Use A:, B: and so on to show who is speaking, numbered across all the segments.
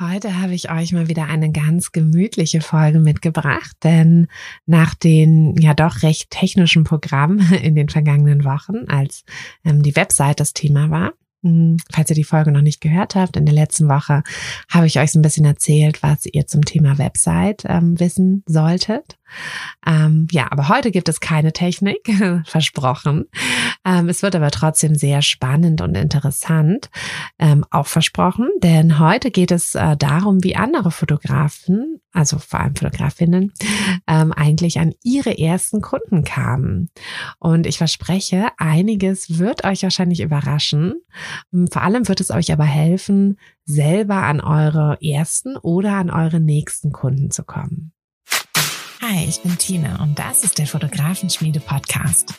A: Heute habe ich euch mal wieder eine ganz gemütliche Folge mitgebracht, denn nach den ja doch recht technischen Programmen in den vergangenen Wochen, als ähm, die Website das Thema war, hm, Falls ihr die Folge noch nicht gehört habt, in der letzten Woche habe ich euch so ein bisschen erzählt, was ihr zum Thema Website ähm, wissen solltet. Ähm, ja, aber heute gibt es keine Technik, versprochen. Ähm, es wird aber trotzdem sehr spannend und interessant, ähm, auch versprochen, denn heute geht es äh, darum, wie andere Fotografen, also vor allem Fotografinnen, ähm, eigentlich an ihre ersten Kunden kamen. Und ich verspreche, einiges wird euch wahrscheinlich überraschen. Ähm, vor allem wird es euch aber helfen, selber an eure ersten oder an eure nächsten Kunden zu kommen. Hi, ich bin Tina und das ist der Fotografenschmiede Podcast.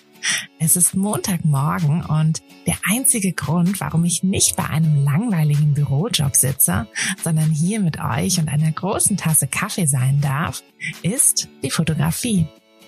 A: Es ist Montagmorgen und der einzige Grund, warum ich nicht bei einem langweiligen Bürojob sitze, sondern hier mit euch und einer großen Tasse Kaffee sein darf, ist die Fotografie.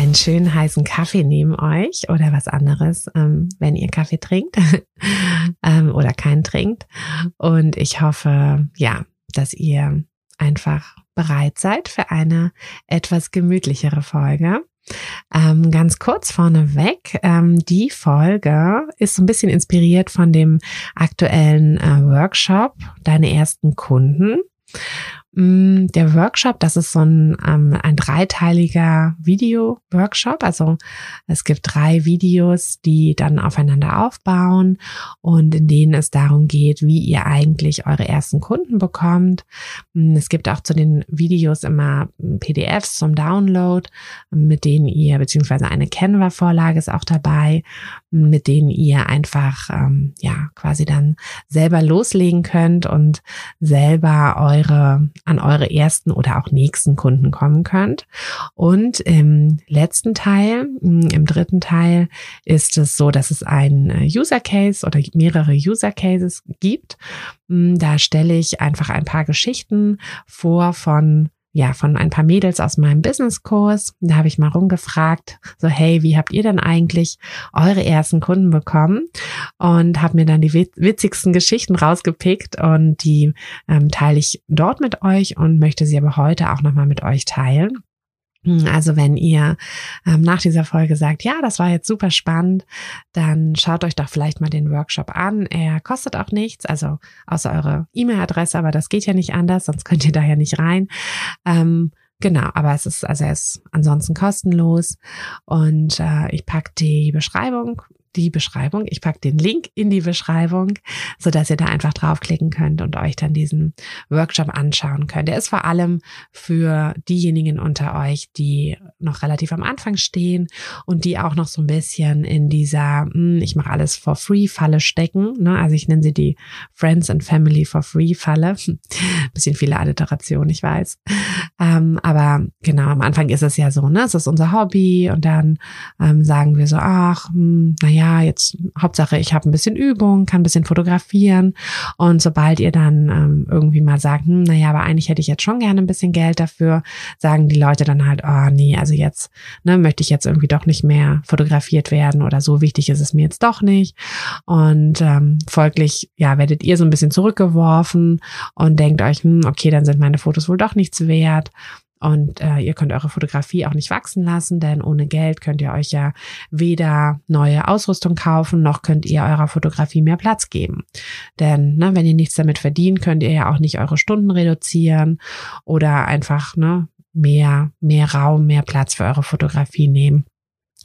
A: einen schönen heißen Kaffee neben euch oder was anderes, ähm, wenn ihr Kaffee trinkt ähm, oder keinen trinkt. Und ich hoffe, ja, dass ihr einfach bereit seid für eine etwas gemütlichere Folge. Ähm, ganz kurz vorneweg, ähm, die Folge ist so ein bisschen inspiriert von dem aktuellen äh, Workshop Deine ersten Kunden. Mm, der Workshop, das ist so ein, ähm, ein dreiteiliger Video-Workshop. Also es gibt drei Videos, die dann aufeinander aufbauen und in denen es darum geht, wie ihr eigentlich eure ersten Kunden bekommt. Mm, es gibt auch zu den Videos immer PDFs zum Download, mit denen ihr, beziehungsweise eine Canva-Vorlage ist auch dabei, mit denen ihr einfach, ähm, ja, quasi dann selber loslegen könnt und selber eure an eure ersten oder auch nächsten Kunden kommen könnt. Und im letzten Teil, mm, im dritten Teil, ist es so, dass es ein äh, User Case oder mehrere User Cases gibt. Mm, da stelle ich einfach ein paar Geschichten vor von ja, von ein paar Mädels aus meinem Businesskurs. Da habe ich mal rumgefragt, so hey, wie habt ihr denn eigentlich eure ersten Kunden bekommen? Und habe mir dann die witzigsten Geschichten rausgepickt und die ähm, teile ich dort mit euch und möchte sie aber heute auch nochmal mit euch teilen. Also wenn ihr ähm, nach dieser Folge sagt, ja, das war jetzt super spannend, dann schaut euch doch vielleicht mal den Workshop an. Er kostet auch nichts, also außer eure E-Mail-Adresse, aber das geht ja nicht anders, sonst könnt ihr da ja nicht rein. Ähm, Genau, aber es ist, also er ist ansonsten kostenlos und äh, ich pack die Beschreibung
B: die Beschreibung. Ich packe den Link in die Beschreibung, so dass ihr da einfach draufklicken könnt und euch dann diesen Workshop anschauen könnt. Der ist vor allem für diejenigen unter euch, die noch relativ am Anfang stehen und die auch noch so ein bisschen in dieser hm, ich mache alles for free Falle stecken. Ne? Also ich nenne sie die Friends and Family for free Falle. Bisschen viele Alliterationen, ich weiß. Ähm, aber genau, am Anfang ist es ja so, ne? Es ist unser Hobby und dann ähm, sagen wir so, ach, hm, naja, jetzt Hauptsache, ich habe ein bisschen Übung, kann ein bisschen fotografieren. Und sobald ihr dann ähm, irgendwie mal sagt, hm, naja, aber eigentlich hätte ich jetzt schon gerne ein bisschen Geld dafür, sagen die Leute dann halt, oh nee, also jetzt ne, möchte ich jetzt irgendwie doch nicht mehr fotografiert werden oder so wichtig ist es mir jetzt doch nicht. Und ähm, folglich, ja, werdet ihr so ein bisschen zurückgeworfen und denkt euch, hm, okay, dann sind meine Fotos wohl doch nichts wert. Und äh, ihr könnt eure Fotografie auch nicht wachsen lassen, denn ohne Geld könnt ihr euch ja weder neue Ausrüstung kaufen, noch könnt ihr eurer Fotografie mehr Platz geben. Denn ne, wenn ihr nichts damit verdient, könnt ihr ja auch nicht eure Stunden reduzieren oder einfach ne, mehr, mehr Raum, mehr Platz für eure Fotografie nehmen.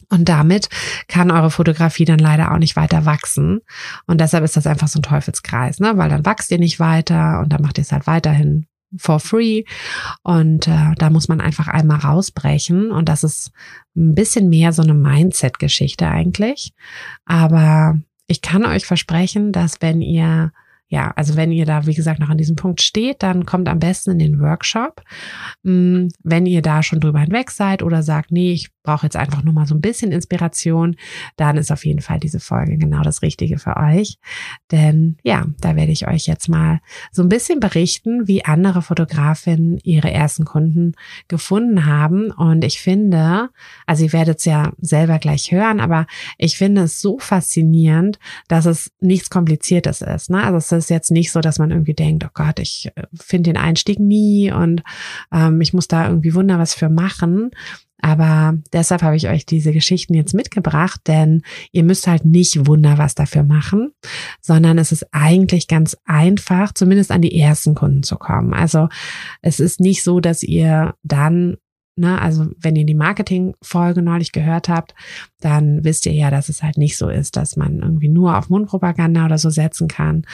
B: Und damit kann eure Fotografie dann leider auch nicht weiter wachsen. Und deshalb ist das einfach so ein Teufelskreis, ne? Weil dann wachst ihr nicht weiter und dann macht ihr es halt weiterhin for free. Und äh, da muss man einfach einmal rausbrechen. Und das ist ein bisschen mehr so eine Mindset-Geschichte eigentlich. Aber ich kann euch versprechen, dass wenn ihr ja, also wenn ihr da, wie gesagt, noch an diesem Punkt steht, dann kommt am besten in den Workshop. Mm, wenn ihr da schon drüber hinweg seid oder sagt, nee, ich brauche jetzt einfach nur mal so ein bisschen Inspiration, dann ist auf jeden Fall diese Folge genau das Richtige für euch. Denn ja, da werde ich euch jetzt mal so ein bisschen berichten, wie andere Fotografinnen ihre ersten Kunden gefunden haben. Und ich finde, also ihr werdet es ja selber gleich hören, aber ich finde es so faszinierend, dass es nichts Kompliziertes ist. Ne? Also es ist jetzt nicht so, dass man irgendwie denkt, oh Gott, ich äh, finde den Einstieg nie und ähm, ich muss da irgendwie wunder was für machen. Aber deshalb habe ich euch diese Geschichten jetzt mitgebracht, denn ihr müsst halt nicht wunder was dafür machen, sondern es ist eigentlich ganz einfach, zumindest an die ersten Kunden zu kommen. Also es ist nicht so, dass ihr dann Ne, also wenn ihr die Marketing-Folge neulich gehört habt, dann wisst ihr ja, dass es halt nicht so ist, dass man irgendwie nur auf Mundpropaganda oder so setzen kann.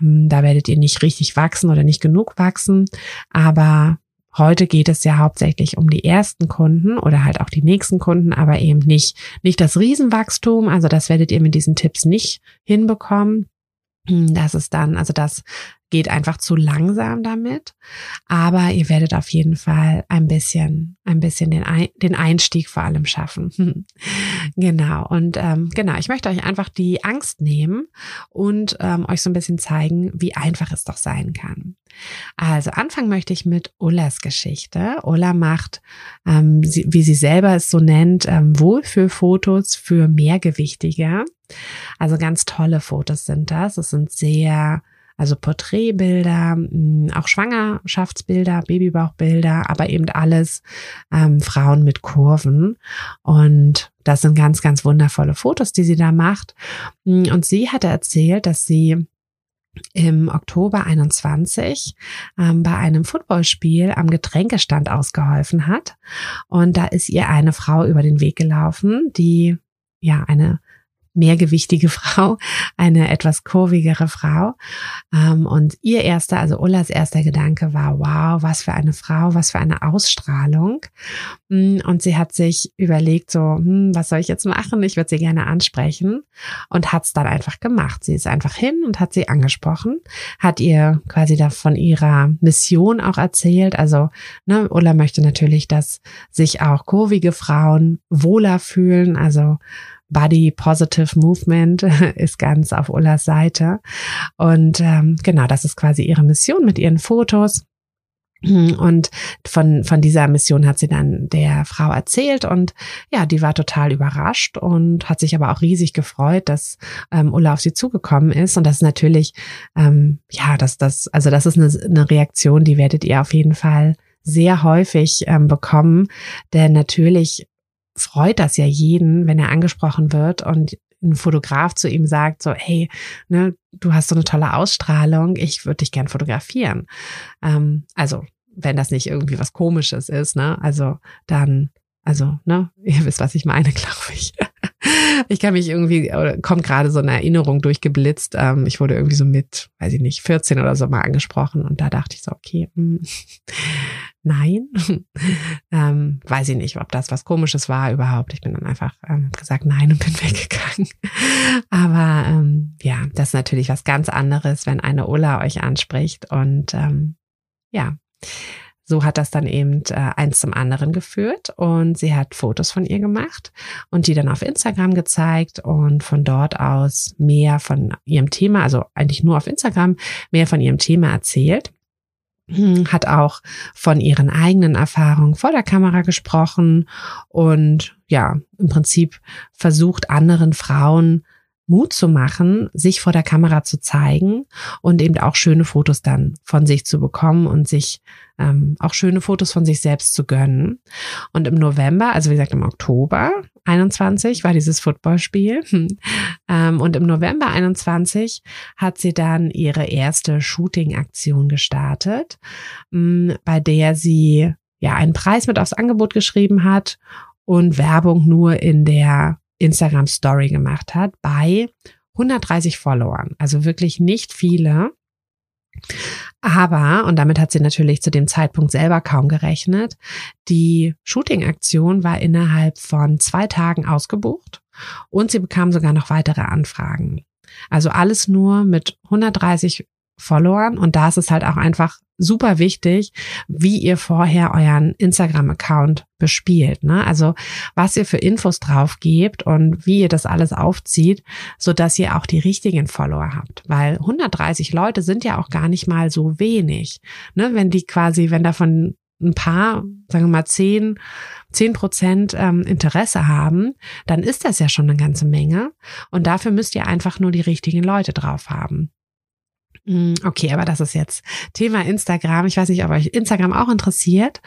B: Ähm, da werdet ihr nicht richtig wachsen oder nicht genug wachsen. Aber heute geht es ja hauptsächlich um die ersten Kunden oder halt auch die nächsten Kunden, aber eben nicht, nicht das Riesenwachstum. Also das werdet ihr mit diesen Tipps nicht hinbekommen. Hm, das ist dann, also das geht einfach zu langsam damit. Aber ihr werdet auf jeden Fall ein bisschen, ein bisschen den, den Einstieg vor allem schaffen. genau. Und ähm, genau, ich möchte euch einfach die Angst nehmen und ähm, euch so ein bisschen zeigen, wie einfach es doch sein kann. Also anfangen möchte ich mit Ullas Geschichte. Ulla macht, ähm, sie, wie sie selber es so nennt, ähm, Wohlfühlfotos für Mehrgewichtige. Also ganz tolle Fotos sind das. Es sind sehr also Porträtbilder, mm, auch Schwangerschaftsbilder, Babybauchbilder, aber eben alles ähm, Frauen mit Kurven. Und das sind ganz, ganz wundervolle Fotos, die sie da macht. Mm, und sie hatte erzählt, dass sie im Oktober 21 ähm, bei einem Footballspiel am Getränkestand ausgeholfen hat. Und da ist ihr eine Frau über den Weg gelaufen, die ja eine mehrgewichtige Frau, eine etwas kurvigere Frau. Ähm, und ihr erster, also Ullas erster Gedanke war, wow, was für eine Frau, was für eine Ausstrahlung. Mm, und sie hat sich überlegt, so, hm, was soll ich jetzt machen? Ich würde sie gerne ansprechen und hat es dann einfach gemacht. Sie ist einfach hin und hat sie angesprochen, hat ihr quasi da von ihrer Mission auch erzählt. Also, ne, Ulla möchte natürlich, dass sich auch kurvige Frauen wohler fühlen, also Body Positive Movement ist ganz auf Ullas Seite. Und ähm, genau, das ist quasi ihre Mission mit ihren Fotos. Und von, von dieser Mission hat sie dann der Frau erzählt und ja, die war total überrascht und hat sich aber auch riesig gefreut, dass ähm, Ulla auf sie zugekommen ist. Und das ist natürlich, ähm, ja, das, das, also das ist eine, eine Reaktion, die werdet ihr auf jeden Fall sehr häufig ähm, bekommen. Denn natürlich freut das ja jeden, wenn er angesprochen wird und ein Fotograf zu ihm sagt, so, hey, ne, du hast so eine tolle Ausstrahlung, ich würde dich gern fotografieren. Ähm, also, wenn das nicht irgendwie was Komisches ist, ne, also dann, also, ne, ihr wisst, was ich meine, glaube ich. ich kann mich irgendwie, kommt gerade so eine Erinnerung durchgeblitzt. Ähm, ich wurde irgendwie so mit, weiß ich nicht, 14 oder so mal angesprochen und da dachte ich so, okay, mh, hm, nein. ähm, weiß ich nicht, ob das was Komisches war überhaupt. Ich bin dann einfach ähm, gesagt nein und bin weggegangen. Aber ähm, ja, das ist natürlich was ganz anderes, wenn eine Ulla euch anspricht und ähm, ja so hat das dann eben äh, eins zum anderen geführt und sie hat Fotos von ihr gemacht und die dann auf Instagram gezeigt und von dort aus mehr von ihrem Thema, also eigentlich nur auf Instagram, mehr von ihrem Thema erzählt hat auch von ihren eigenen Erfahrungen vor der Kamera gesprochen und ja, im Prinzip versucht anderen Frauen Mut zu machen, sich vor der Kamera zu zeigen und eben auch schöne Fotos dann von sich zu bekommen und sich ähm, auch schöne Fotos von sich selbst zu gönnen. Und im November, also wie gesagt im Oktober 21 war dieses Footballspiel. ähm, und im November 21 hat sie dann ihre erste Shooting-Aktion gestartet, mh, bei der sie ja einen Preis mit aufs Angebot geschrieben hat und Werbung nur in der Instagram Story gemacht hat bei 130 Followern. Also wirklich nicht viele. Aber, und damit hat sie natürlich zu dem Zeitpunkt selber kaum gerechnet, die Shooting-Aktion war innerhalb von zwei Tagen ausgebucht und sie bekam sogar noch weitere Anfragen. Also alles nur mit 130 Followern und da ist es halt auch einfach super wichtig, wie ihr vorher euren Instagram-Account bespielt. Ne? Also was ihr für Infos drauf gebt und wie ihr das alles aufzieht, so dass ihr auch die richtigen Follower habt. Weil 130 Leute sind ja auch gar nicht mal so wenig. Ne? Wenn die quasi, wenn davon ein paar, sagen wir mal zehn, zehn Prozent ähm, Interesse haben, dann ist das ja schon eine ganze Menge. Und dafür müsst ihr einfach nur die richtigen Leute drauf haben. Hm, okay, aber das ist jetzt Thema Instagram. Ich weiß nicht, ob euch Instagram auch interessiert.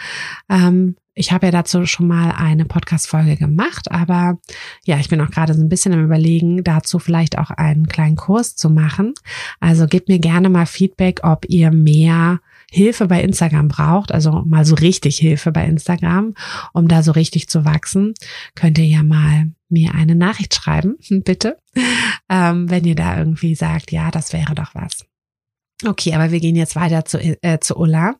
B: Ähm, ich habe ja dazu schon mal eine Podcast-Folge gemacht, aber ja, ich bin auch gerade so ein bisschen am Überlegen, dazu vielleicht auch einen kleinen Kurs zu machen. Also gebt mir gerne mal Feedback, ob ihr mehr Hilfe bei Instagram braucht, also mal so richtig Hilfe bei Instagram, um da so richtig zu wachsen, könnt ihr ja mal mir eine Nachricht schreiben, bitte, ähm, wenn ihr da irgendwie sagt, ja, das wäre doch was. Okay, aber wir gehen jetzt weiter zu, äh, zu Ulla.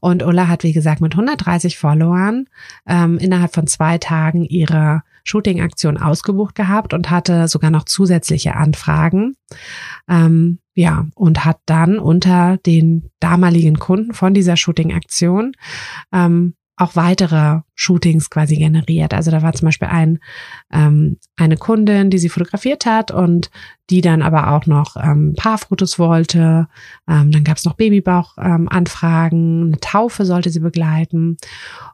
B: Und Ulla hat, wie gesagt, mit 130 Followern ähm, innerhalb von zwei Tagen ihre Shooting-Aktion ausgebucht gehabt und hatte sogar noch zusätzliche Anfragen. Ähm, ja, und hat dann unter den damaligen Kunden von dieser Shooting-Aktion ähm, auch weitere Shootings quasi generiert. Also da war zum Beispiel ein, ähm, eine Kundin, die sie fotografiert hat und die dann aber auch noch ähm, Paarfotos wollte. Ähm, dann gab es noch Babybauch-Anfragen, ähm, eine Taufe sollte sie begleiten.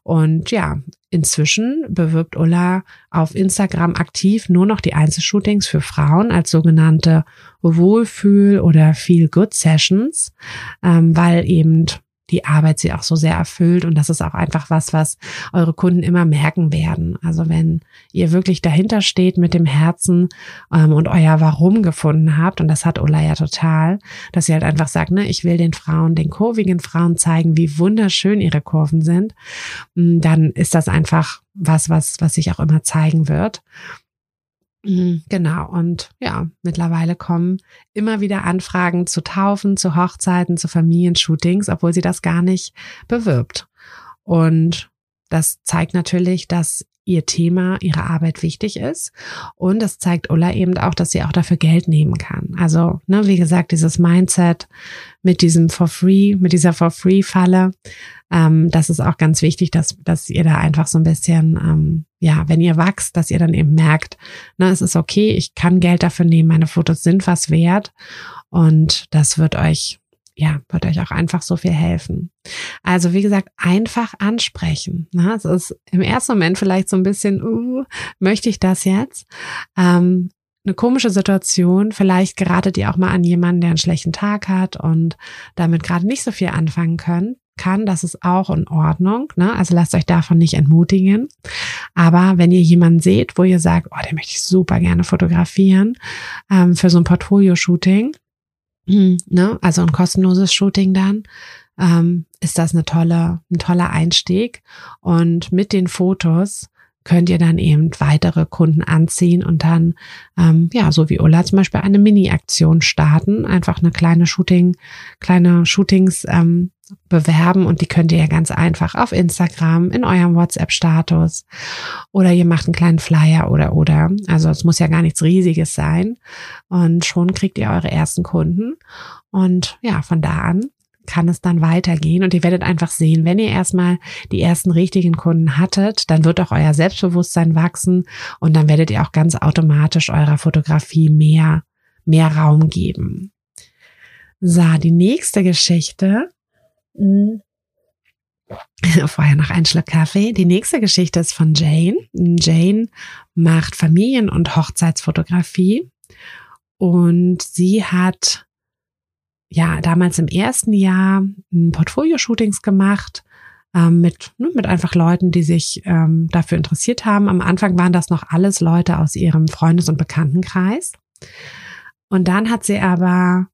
B: Und ja, inzwischen bewirbt Ulla auf Instagram aktiv nur noch die Einzelshootings für Frauen als sogenannte Wohlfühl- oder Feel-Good-Sessions, ähm, weil eben die Arbeit sie auch so sehr erfüllt. Und das ist auch einfach was, was eure Kunden immer merken werden. Also wenn ihr wirklich dahinter steht mit dem Herzen ähm, und euer Warum gefunden habt, und das hat Ola ja total, dass sie halt einfach sagt, ne, ich will den Frauen, den kurvigen Frauen zeigen, wie wunderschön ihre Kurven sind, mm, dann ist das einfach was, was, was sich auch immer zeigen wird. Mhm, genau. Und ja, mittlerweile kommen immer wieder Anfragen zu Taufen, zu Hochzeiten, zu Familienshootings, obwohl sie das gar nicht bewirbt. Und das zeigt natürlich, dass ihr Thema, ihre Arbeit wichtig ist. Und das zeigt Ulla eben auch, dass sie auch dafür Geld nehmen kann. Also, ne, wie gesagt, dieses Mindset mit diesem For Free, mit dieser For Free Falle, ähm, das ist auch ganz wichtig, dass, dass ihr da einfach so ein bisschen, ähm, ja, wenn ihr wächst, dass ihr dann eben merkt, ne, es ist okay, ich kann Geld dafür nehmen, meine Fotos sind was wert. Und das wird euch ja, wird euch auch einfach so viel helfen. Also wie gesagt, einfach ansprechen. Ne? Es ist im ersten Moment vielleicht so ein bisschen, uh, möchte ich das jetzt? Ähm, eine komische Situation. Vielleicht geratet ihr auch mal an jemanden, der einen schlechten Tag hat und damit gerade nicht so viel anfangen können kann, das ist auch in Ordnung. Ne? Also lasst euch davon nicht entmutigen. Aber wenn ihr jemanden seht, wo ihr sagt, oh, den möchte ich super gerne fotografieren ähm, für so ein Portfolio-Shooting, ne? Also ein kostenloses Shooting dann. Ähm, ist das eine tolle, ein toller Einstieg. Und mit den Fotos könnt ihr dann eben weitere Kunden anziehen und dann, ähm, ja, so wie Ulla zum Beispiel eine Mini-Aktion starten, einfach eine kleine Shooting, kleine Shootings ähm, bewerben und die könnt ihr ja ganz einfach auf Instagram, in eurem WhatsApp-Status oder ihr macht einen kleinen Flyer oder oder. Also es muss ja gar nichts Riesiges sein und schon kriegt ihr eure ersten Kunden und ja, von da an kann es dann weitergehen und ihr werdet einfach sehen, wenn ihr erstmal die ersten richtigen Kunden hattet, dann wird auch euer Selbstbewusstsein wachsen und dann werdet ihr auch ganz automatisch eurer Fotografie mehr, mehr Raum geben. So, die nächste Geschichte. Hm. Vorher noch ein Schluck Kaffee. Die nächste Geschichte ist von Jane. Jane macht Familien- und Hochzeitsfotografie und sie hat ja damals im ersten Jahr Portfolio-Shootings gemacht ähm, mit, ne, mit einfach Leuten, die sich ähm, dafür interessiert haben. Am Anfang waren das noch alles Leute aus ihrem Freundes- und Bekanntenkreis. Und dann hat sie aber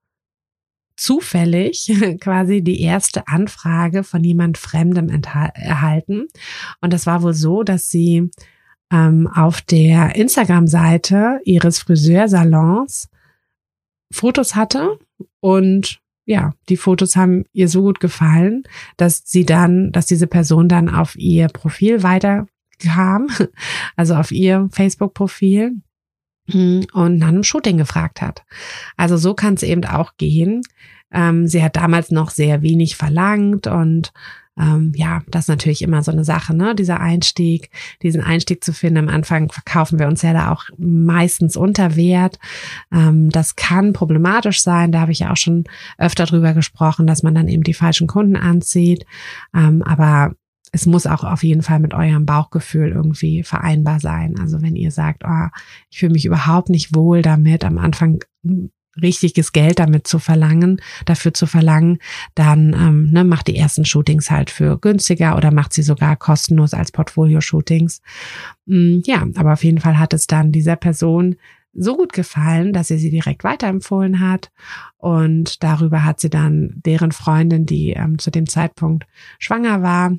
B: zufällig quasi die erste Anfrage von jemand Fremdem erhalten. Und das war wohl so, dass sie ähm, auf der Instagram-Seite ihres Friseursalons Fotos hatte und ja, die Fotos haben ihr so gut gefallen, dass sie dann, dass diese Person dann auf ihr Profil weiterkam, also auf ihr Facebook-Profil und nach einem Shooting gefragt hat. Also so kann es eben auch gehen. Ähm, sie hat damals noch sehr wenig verlangt und ähm, ja, das ist natürlich immer so eine Sache, ne? Dieser Einstieg, diesen Einstieg zu finden. Am Anfang verkaufen wir uns ja da auch meistens unter Wert. Ähm, das kann problematisch sein. Da habe ich ja auch schon öfter drüber gesprochen, dass man dann eben die falschen Kunden anzieht. Ähm, aber es muss auch auf jeden Fall mit eurem Bauchgefühl irgendwie vereinbar sein. Also wenn ihr sagt, oh, ich fühle mich überhaupt nicht wohl damit, am Anfang richtiges Geld damit zu verlangen, dafür zu verlangen, dann ähm, ne, macht die ersten Shootings halt für günstiger oder macht sie sogar kostenlos als Portfolio-Shootings. Mm, ja, aber auf jeden Fall hat es dann dieser Person so gut gefallen, dass sie sie direkt weiterempfohlen hat. Und darüber hat sie dann deren Freundin, die ähm, zu dem Zeitpunkt schwanger war,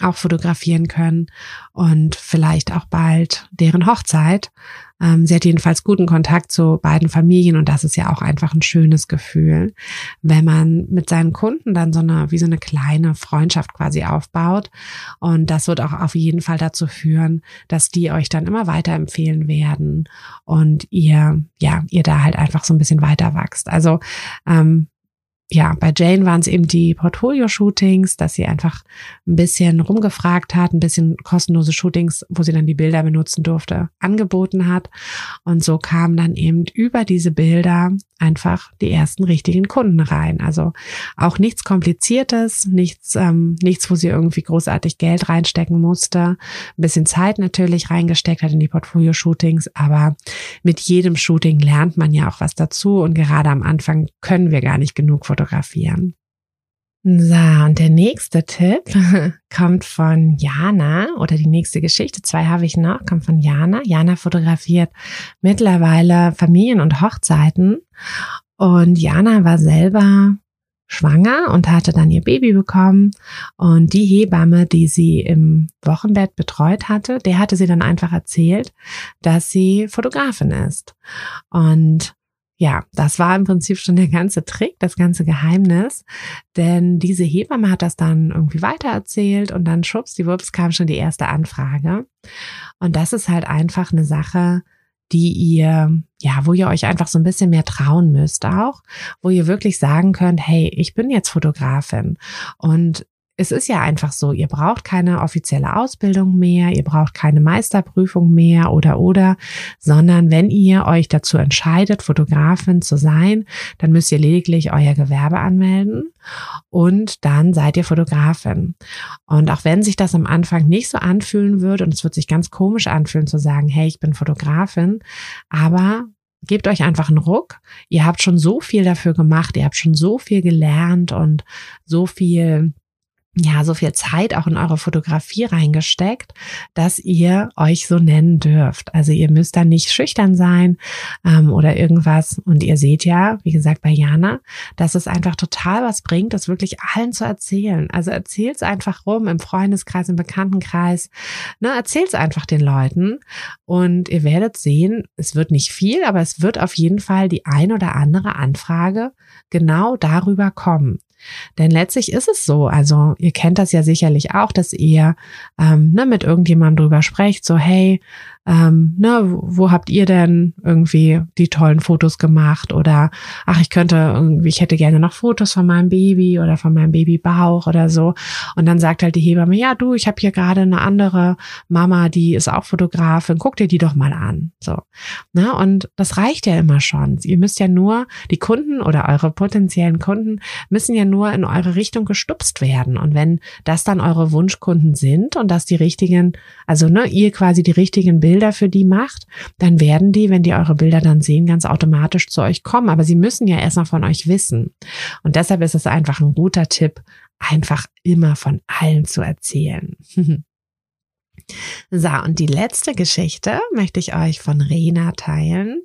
B: auch fotografieren können und vielleicht auch bald deren Hochzeit. Ähm, sie hat jedenfalls guten Kontakt zu beiden Familien und das ist ja auch einfach ein schönes Gefühl, wenn man mit seinen Kunden dann so eine, wie so eine kleine Freundschaft quasi aufbaut. Und das wird auch auf jeden Fall dazu führen, dass die euch dann immer weiterempfehlen werden und ihr, ja, ihr da halt einfach so ein bisschen weiter wächst. Also, ähm, ja, bei Jane waren es eben die Portfolio-Shootings, dass sie einfach ein bisschen rumgefragt hat, ein bisschen kostenlose Shootings, wo sie dann die Bilder benutzen durfte, angeboten hat. Und so kamen dann eben über diese Bilder einfach die ersten richtigen Kunden rein. Also auch nichts Kompliziertes, nichts, ähm, nichts, wo sie irgendwie großartig Geld reinstecken musste. Ein bisschen Zeit natürlich reingesteckt hat in die Portfolio-Shootings, aber mit jedem Shooting lernt man ja auch was dazu und gerade am Anfang können wir gar nicht genug fotografieren. So, und der nächste Tipp kommt von Jana oder die nächste Geschichte, zwei habe ich noch, kommt von Jana. Jana fotografiert mittlerweile Familien und Hochzeiten und Jana war selber schwanger und hatte dann ihr Baby bekommen und die Hebamme, die sie im Wochenbett betreut hatte, der hatte sie dann einfach erzählt, dass sie Fotografin ist und ja, das war im Prinzip schon der ganze Trick, das ganze Geheimnis. Denn diese Hebamme hat das dann irgendwie weitererzählt und dann schubs, die Wups kam schon die erste Anfrage. Und das ist halt einfach eine Sache, die ihr, ja, wo ihr euch einfach so ein bisschen mehr trauen müsst auch, wo ihr wirklich sagen könnt, hey, ich bin jetzt Fotografin und es ist ja einfach so, ihr braucht keine offizielle Ausbildung mehr, ihr braucht keine Meisterprüfung mehr oder oder, sondern wenn ihr euch dazu entscheidet, Fotografin zu sein, dann müsst ihr lediglich euer Gewerbe anmelden und dann seid ihr Fotografin. Und auch wenn sich das am Anfang nicht so anfühlen würde und es wird sich ganz komisch anfühlen zu sagen, hey, ich bin Fotografin, aber gebt euch einfach einen Ruck. Ihr habt schon so viel dafür gemacht, ihr habt schon so viel gelernt und so viel ja, so viel Zeit auch in eure Fotografie reingesteckt, dass ihr euch so nennen dürft. Also ihr müsst da nicht schüchtern sein ähm, oder irgendwas. Und ihr seht ja, wie gesagt, bei Jana, dass es einfach total was bringt, das wirklich allen zu erzählen. Also erzählt's einfach rum im Freundeskreis, im Bekanntenkreis. Ne, erzählt's einfach den Leuten. Und ihr werdet sehen, es wird nicht viel, aber es wird auf jeden Fall die ein oder andere Anfrage genau darüber kommen. Denn letztlich ist es so, also ihr kennt das ja sicherlich auch, dass ihr ähm, ne, mit irgendjemandem drüber sprecht, so hey, ähm, ne, wo habt ihr denn irgendwie die tollen Fotos gemacht oder ach, ich könnte irgendwie, ich hätte gerne noch Fotos von meinem Baby oder von meinem Babybauch oder so. Und dann sagt halt die Hebamme, ja du, ich habe hier gerade eine andere Mama, die ist auch Fotografin, guck dir die doch mal an. So. Ne, und das reicht ja immer schon. Ihr müsst ja nur, die Kunden oder eure potenziellen Kunden müssen ja nur in eure Richtung gestupst werden. Und wenn das dann eure Wunschkunden sind und dass die richtigen, also ne, ihr quasi die richtigen Bilder Bilder für die macht, dann werden die, wenn die eure Bilder dann sehen, ganz automatisch zu euch kommen. Aber sie müssen ja erst mal von euch wissen. Und deshalb ist es einfach ein guter Tipp, einfach immer von allen zu erzählen. So, und die letzte Geschichte möchte ich euch von Rena teilen.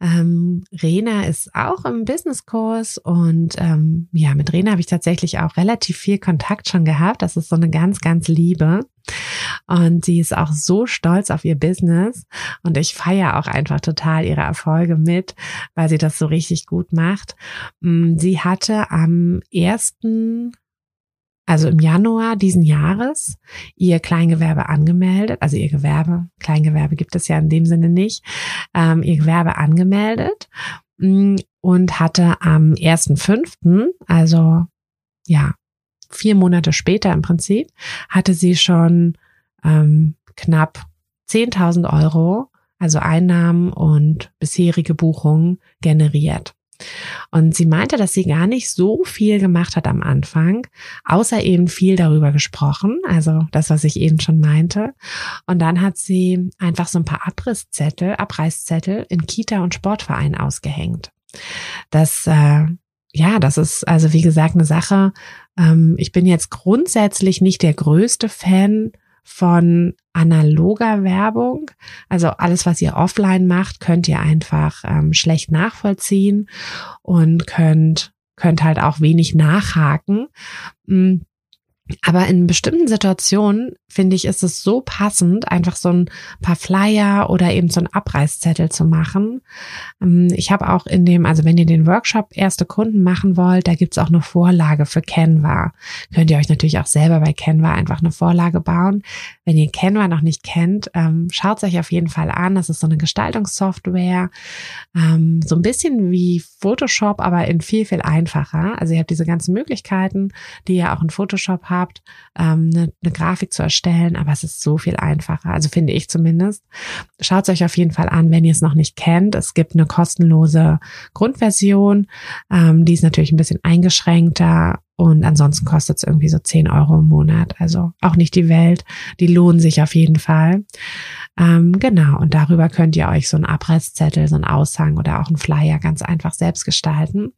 B: Ähm, Rena ist auch im Businesskurs und ähm, ja, mit Rena habe ich tatsächlich auch relativ viel Kontakt schon gehabt. Das ist so eine ganz, ganz Liebe. Und sie ist auch so stolz auf ihr Business. Und ich feiere auch einfach total ihre Erfolge mit, weil sie das so richtig gut macht. Mm, sie hatte am ersten also im Januar diesen Jahres, ihr Kleingewerbe angemeldet, also ihr Gewerbe, Kleingewerbe gibt es ja in dem Sinne nicht, ähm, ihr Gewerbe angemeldet mm, und hatte am 1.5., also ja, vier Monate später im Prinzip, hatte sie schon ähm, knapp 10.000 Euro, also Einnahmen und bisherige Buchungen generiert. Und sie meinte, dass sie gar nicht so viel gemacht hat am Anfang, außer eben viel darüber gesprochen, also das, was ich eben schon meinte. Und dann hat sie einfach so ein paar Abrisszettel, Abreißzettel in Kita und Sportverein ausgehängt. Das äh, ja, das ist also wie gesagt eine Sache. Ähm, ich bin jetzt grundsätzlich nicht der größte Fan von analoger Werbung. Also alles, was ihr offline macht, könnt ihr einfach ähm, schlecht nachvollziehen und könnt, könnt halt auch wenig nachhaken. Mm, aber in bestimmten Situationen finde ich, ist es so passend, einfach so ein paar Flyer oder eben so ein Abreißzettel zu machen. Ähm, ich habe auch in dem, also wenn ihr den Workshop erste Kunden machen wollt, da gibt's auch eine Vorlage für Canva. Könnt ihr euch natürlich auch selber bei Canva einfach eine Vorlage bauen. Wenn ihr Canva noch nicht kennt, ähm, schaut es euch auf jeden Fall an. Das ist so eine Gestaltungssoftware, ähm, so ein bisschen wie Photoshop, aber in viel, viel einfacher. Also ihr habt diese ganzen Möglichkeiten, die ihr auch in Photoshop habt, eine, eine Grafik zu erstellen erstellen, aber es ist so viel einfacher. Also finde ich zumindest. Schaut es euch auf jeden Fall an, wenn ihr es noch nicht kennt. Es gibt eine kostenlose Grundversion. Ähm, die ist natürlich ein bisschen eingeschränkter und ansonsten kostet es irgendwie so 10 Euro im Monat. Also auch nicht die Welt. Die lohnen sich auf jeden Fall. Ähm, genau, und darüber könnt ihr euch so einen Abreißzettel, so einen Aushang oder auch einen Flyer ganz einfach selbst gestalten.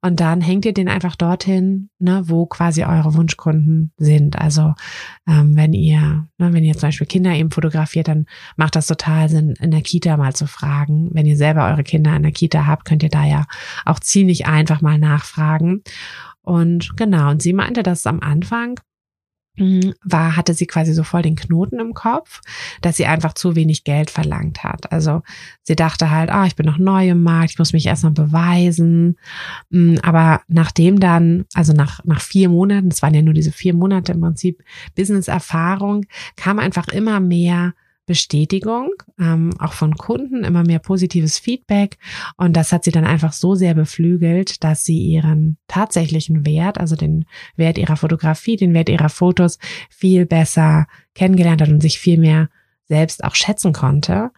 B: Und dann hängt ihr den einfach dorthin, ne, wo quasi eure Wunschkunden sind. Also ähm, wenn ihr, ne, wenn ihr zum Beispiel Kinder eben fotografiert, dann macht das total Sinn, in der Kita mal zu fragen. Wenn ihr selber eure Kinder in der Kita habt, könnt ihr da ja auch ziemlich einfach mal nachfragen. Und genau, und sie meinte, dass am Anfang Mhm. war, hatte sie quasi so voll den Knoten im Kopf, dass sie einfach zu wenig Geld verlangt hat. Also sie dachte halt, ah, ich bin noch neu im Markt, ich muss mich erstmal beweisen. Mm, aber nachdem dann, also nach, nach vier Monaten, es waren ja nur diese vier Monate im Prinzip Business-Erfahrung, kam einfach immer mehr Bestätigung, ähm, auch von Kunden, immer mehr positives Feedback. Und das hat sie dann einfach so sehr beflügelt, dass sie ihren tatsächlichen Wert, also den Wert ihrer Fotografie, den Wert ihrer Fotos viel besser kennengelernt hat und sich viel mehr selbst auch schätzen konnte.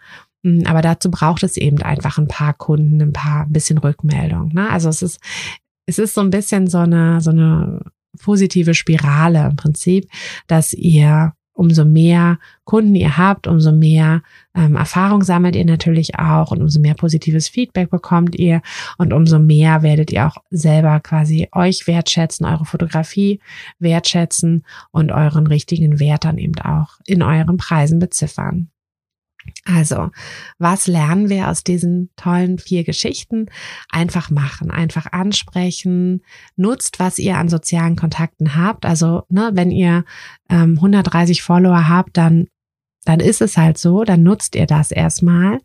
B: Mm, aber dazu braucht es eben einfach ein paar Kunden, ein paar ein bisschen Rückmeldung. Ne? Also es ist, es ist so ein bisschen so eine, so eine positive Spirale im Prinzip, dass ihr umso mehr Kunden ihr habt, umso mehr ähm, Erfahrung sammelt ihr natürlich auch und umso mehr positives Feedback bekommt ihr und umso mehr werdet ihr auch selber quasi euch wertschätzen, eure Fotografie wertschätzen und euren richtigen Wert dann eben auch in euren Preisen beziffern. Also, was lernen wir aus diesen tollen vier Geschichten? Einfach machen, einfach ansprechen, nutzt, was ihr an sozialen Kontakten habt. Also, ne, wenn ihr ähm, 130 Follower habt, dann dann ist es halt so, dann nutzt ihr das erstmal.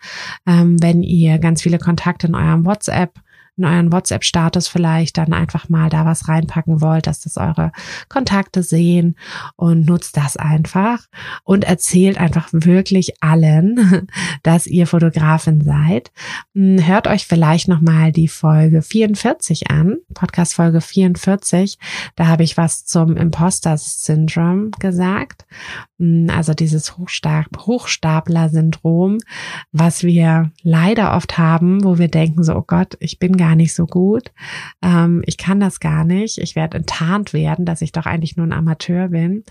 B: Ähm, wenn ihr ganz viele Kontakte in eurem WhatsApp in euren WhatsApp-Status vielleicht dann einfach mal da was reinpacken wollt, dass das eure Kontakte sehen und nutzt das einfach und erzählt einfach wirklich allen, dass ihr Fotografin seid. Hm, hört euch vielleicht nochmal die Folge 44 an, Podcast Folge 44. Da habe ich was zum Imposter-Syndrom gesagt. Also dieses Hochstapler-Syndrom, was wir leider oft haben, wo wir denken so, oh Gott, ich bin gar nicht so gut, ähm, ich kann das gar nicht, ich werde enttarnt werden, dass ich doch eigentlich nur ein Amateur bin.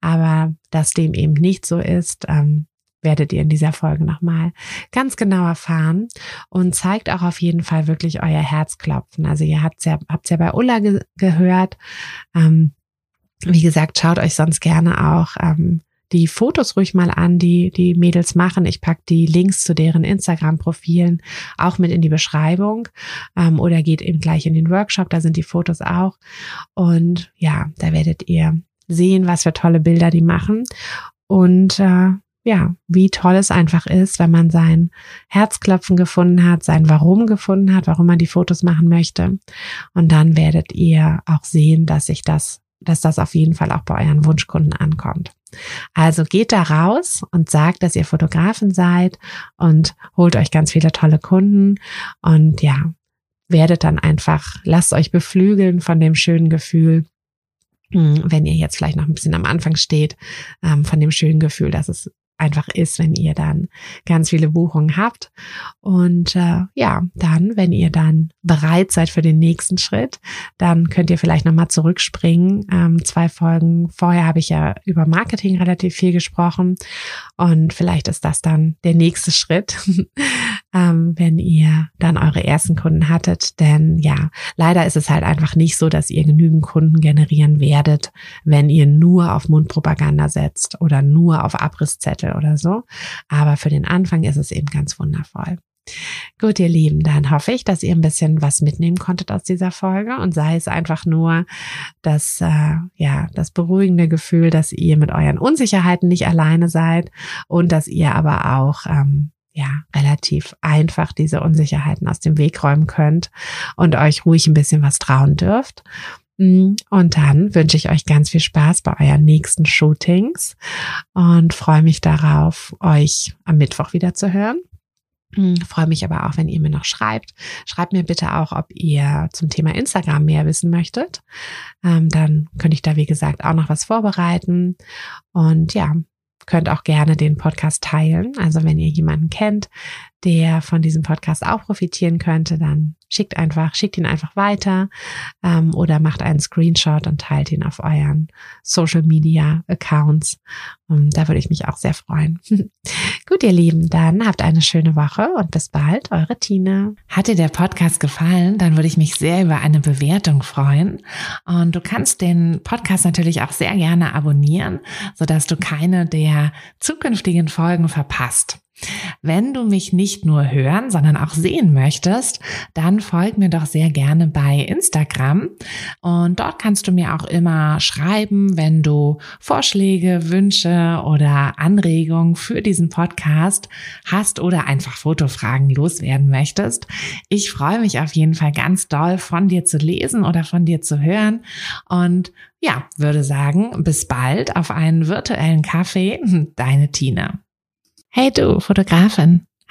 B: Aber dass dem eben nicht so ist, ähm, werdet ihr in dieser Folge nochmal ganz genau erfahren und zeigt auch auf jeden Fall wirklich euer Herzklopfen. Also ihr habt ja, habt's ja bei Ulla ge gehört. Ähm, wie gesagt, schaut euch sonst gerne auch ähm, die Fotos ruhig mal an, die die Mädels machen. Ich pack die Links zu deren Instagram-Profilen auch mit in die Beschreibung ähm, oder geht eben gleich in den Workshop, da sind die Fotos auch. Und ja, da werdet ihr sehen, was für tolle Bilder die machen. Und äh, ja, wie toll es einfach ist, wenn man sein Herzklopfen gefunden hat, sein Warum gefunden hat, warum man die Fotos machen möchte. Und dann werdet ihr auch sehen, dass sich das, dass das auf jeden Fall auch bei euren Wunschkunden ankommt. Also geht da raus und sagt, dass ihr Fotografen seid und holt euch ganz viele tolle Kunden und ja, werdet dann einfach, lasst euch beflügeln von dem schönen Gefühl, hm, wenn ihr jetzt vielleicht noch ein bisschen am Anfang steht, ähm, von dem schönen Gefühl, dass es einfach ist, wenn ihr dann ganz viele Buchungen habt. Und äh, ja, dann, wenn ihr dann bereit seid für den nächsten Schritt, dann könnt ihr vielleicht nochmal zurückspringen. Ähm, zwei Folgen vorher habe ich ja über Marketing relativ viel gesprochen. Und vielleicht ist das dann der nächste Schritt, ähm, wenn ihr dann eure ersten Kunden hattet. Denn ja, leider ist es halt einfach nicht so, dass ihr genügend Kunden generieren werdet, wenn ihr nur auf Mundpropaganda setzt oder nur auf Abrisszettel oder so. Aber für den Anfang ist es eben ganz wundervoll. Gut, ihr Lieben, dann hoffe ich, dass ihr ein bisschen was mitnehmen konntet aus dieser Folge und sei es einfach nur das, äh, ja, das beruhigende Gefühl, dass ihr mit euren Unsicherheiten nicht alleine seid und dass ihr aber auch ähm, ja, relativ einfach diese Unsicherheiten aus dem Weg räumen könnt und euch ruhig ein bisschen was trauen dürft. Mm, und dann wünsche ich euch ganz viel Spaß bei euren nächsten Shootings und freue mich darauf, euch am Mittwoch wieder zu hören. Mm, freue mich aber auch, wenn ihr mir noch schreibt. Schreibt mir bitte auch, ob ihr zum Thema Instagram mehr wissen möchtet. Ähm, dann könnte ich da, wie gesagt, auch noch was vorbereiten. Und ja, könnt auch gerne den Podcast teilen. Also wenn ihr jemanden kennt, der von diesem Podcast auch profitieren könnte, dann schickt einfach, schickt ihn einfach weiter ähm, oder macht einen Screenshot und teilt ihn auf euren Social Media Accounts. Und da würde ich mich auch sehr freuen. Gut, ihr Lieben, dann habt eine schöne Woche und bis bald, eure Tina.
A: Hat dir der Podcast gefallen, dann würde ich mich sehr über eine Bewertung freuen. Und du kannst den Podcast natürlich auch sehr gerne abonnieren, sodass du keine der zukünftigen Folgen verpasst. Wenn du mich nicht nur hören, sondern auch sehen möchtest, dann folg mir doch sehr gerne bei Instagram. Und dort kannst du mir auch immer schreiben, wenn du Vorschläge, Wünsche oder Anregungen für diesen Podcast hast oder einfach Fotofragen loswerden möchtest. Ich freue mich auf jeden Fall ganz doll von dir zu lesen oder von dir zu hören. Und ja, würde sagen, bis bald auf einen virtuellen Kaffee. Deine Tina. Hey du, Fotografin,